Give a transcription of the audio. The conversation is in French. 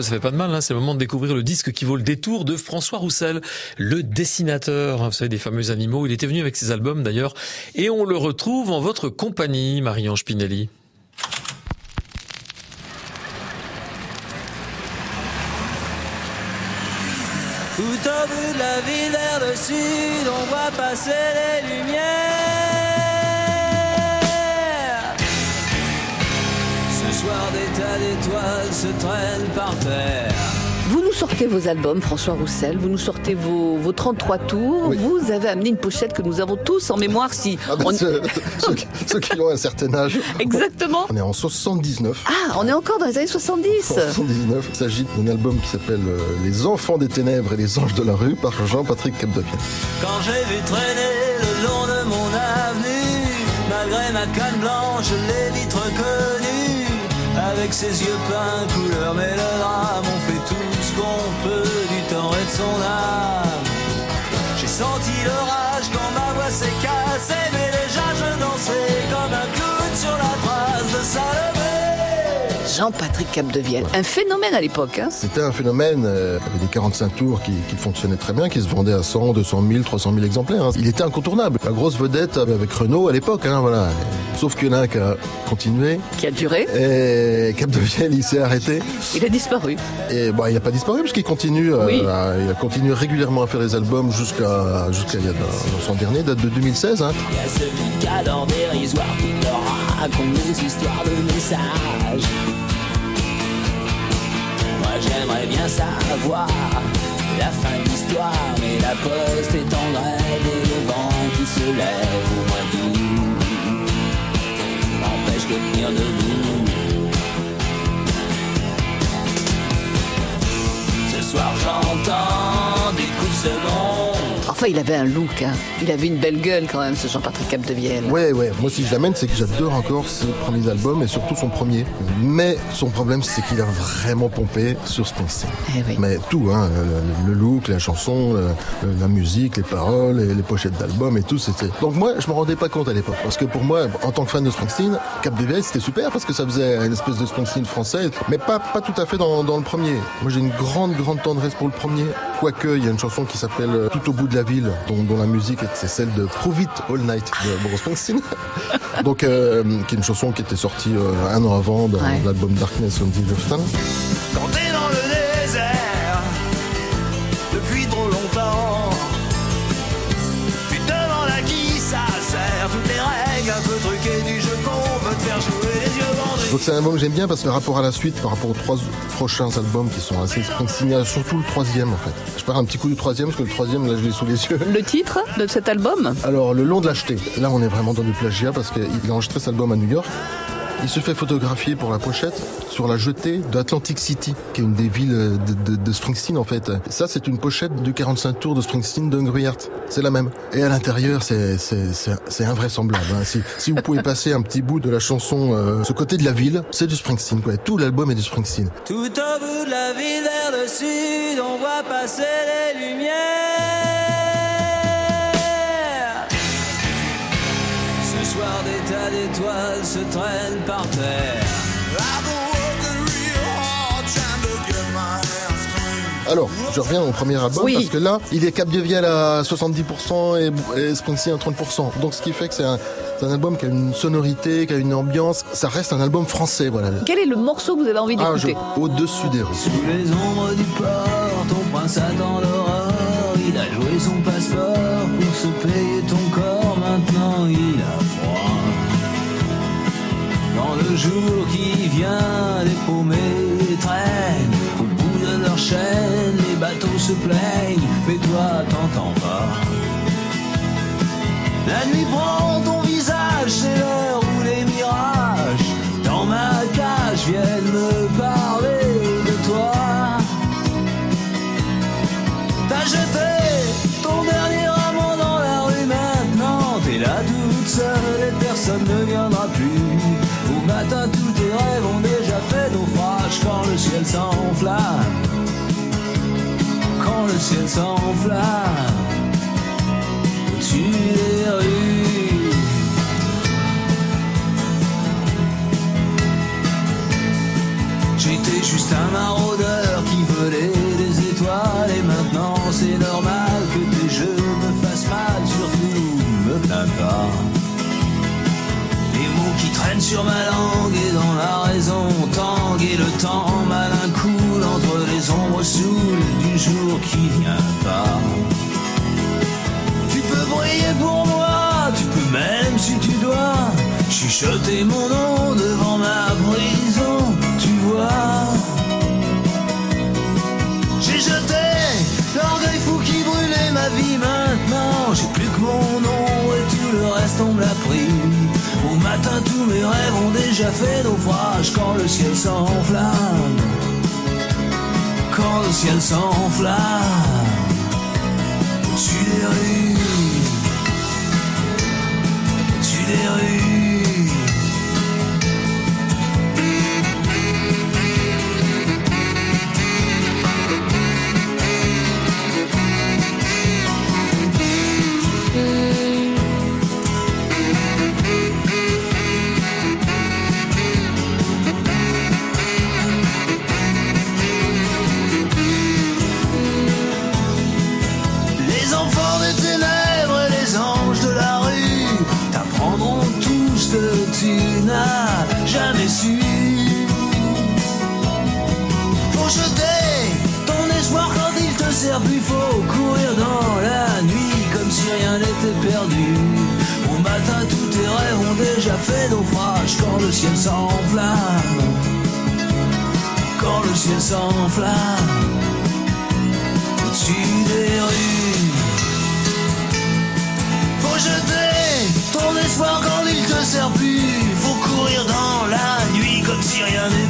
Ça fait pas de mal, hein. c'est le moment de découvrir le disque qui vaut le détour de François Roussel, le dessinateur, vous savez, des fameux animaux. Il était venu avec ses albums d'ailleurs, et on le retrouve en votre compagnie, Marie-Ange Pinelli. Des tas d'étoiles se traînent par terre. Vous nous sortez vos albums, François Roussel, vous nous sortez vos, vos 33 tours, vous avez amené une pochette que nous avons tous en mémoire si... Ah ben, ceux, qui ont un certain âge. Exactement. On est en 79. Ah, on est encore dans les années 70. 79. Il s'agit d'un album qui s'appelle euh, Les Enfants des Ténèbres et les Anges de la Rue par Jean-Patrick Capdevielle. Quand j'ai vu traîner le long de mon avenue, malgré ma canne blanche, les vitres connues, avec ses yeux peints couleur mélodrame, on fait tout ce qu'on peut du temps et de son âme. J'ai senti l'orage quand ma voix s'est cassée, Jean-Patrick Capdevielle. Un phénomène à l'époque. Hein C'était un phénomène. Euh, avec des 45 tours qui, qui, fonctionnaient très bien, qui se vendaient à 100, 200 000, 300 000 exemplaires. Hein. Il était incontournable. La grosse vedette avec Renault à l'époque. Hein, voilà. Sauf qu'il y en a un qui a continué. Qui a duré. Et Capdevielle, il s'est arrêté. Il a disparu. Et bah, il n'a pas disparu parce qu'il continue. Euh, il a continué régulièrement à faire des albums jusqu'à jusqu'à son dernier, date de 2016. Hein. Il y a ce dérisoire qui leur raconte des histoires de messages j'aimerais bien savoir la fin de l'histoire, mais la poste est en grève et le vent qui se lève au moins d'août m'empêche de tenir debout. Ce soir j'entends des coups de seconde Enfin, il avait un look, hein. il avait une belle gueule quand même, ce Jean-Patrick Capdevielle. Ouais, ouais, moi si je l'amène, c'est que j'adore encore ses premiers albums et surtout son premier. Mais son problème, c'est qu'il a vraiment pompé sur Springsteen. Eh oui. Mais tout, hein, le, look, la chanson, la musique, les paroles, et les pochettes d'albums et tout, c'était. Donc moi, je me rendais pas compte à l'époque, parce que pour moi, en tant que fan de Springsteen, Capdevielle, c'était super parce que ça faisait une espèce de Springsteen français, mais pas, pas tout à fait dans, dans le premier. Moi, j'ai une grande, grande tendresse pour le premier, quoique il y a une chanson qui s'appelle Tout au bout de la ville, dont, la musique c'est celle de Prove It All Night de Bruce Springsteen. Donc, euh, qui est une chanson qui était sortie euh, un an avant dans l'album Darkness on the Donc c'est un album que j'aime bien parce que rapport à la suite, par rapport aux trois prochains albums qui sont assez Springsteen, surtout le troisième en fait. Je pars un petit coup du troisième parce que le troisième là je l'ai sous les yeux. Le titre de cet album? Alors le long de l'acheter. Là on est vraiment dans du plagiat parce qu'il a enregistré cet album à New York. Il se fait photographier pour la pochette sur la jetée d'Atlantic City, qui est une des villes de, Springsteen en fait. Ça, c'est une pochette du 45 tours de Springsteen d'Hungry C'est la même. Et à l'intérieur, c'est c'est invraisemblable. Hein. Si, si, vous pouvez passer un petit bout de la chanson, euh, ce côté de la ville, c'est du Springsteen. Quoi. Tout l'album est du Springsteen. Tout au bout de la ville vers le sud, on voit passer les lumières. Tas d'étoiles se traînent par terre. Alors, je reviens au premier album parce que là, il est Cap de Vielle à 70% et, et Springsteen à 30%. Donc, ce qui fait que c'est un, album qui a une sonorité, qui a une ambiance. Ça reste un album français, voilà. Quel est le morceau que vous avez envie ah, d'écouter? Au-dessus des rues. Sous les ombres du port, ton prince attend l'aurore. Il a joué son passeport pour se payer ton corps. Maintenant, il le jour qui vient, les paumés traînent au bout de leur chaîne, les bateaux se plaignent, mais toi t'entends pas. La nuit prend matin, tous tes rêves ont déjà fait naufrage quand le ciel s'enflamme. Quand le ciel s'enflamme sur ma langue et dans la raison tangue et le temps malin coule entre les ombres saoules du jour qui vient pas. Tu peux briller pour moi, tu peux même si tu dois chuchoter mon nom devant ma prison, tu vois. J'ai jeté l'orgueil fou qui brûlait ma vie maintenant. J'ai plus que mon nom et tout le reste on me l'a pris. Tous mes rêves ont déjà fait naufrage quand le ciel s'enflamme. Quand le ciel s'enflamme. Au-dessus des rues. Jamais su. Faut jeter ton espoir quand il te sert plus, faut courir dans la nuit comme si rien n'était perdu. Au matin, tous tes rêves ont déjà fait naufrage quand le ciel s'enflamme. Quand le ciel s'enflamme au-dessus des rues. Faut jeter ton espoir quand il te sert plus. Faut courir dans nuit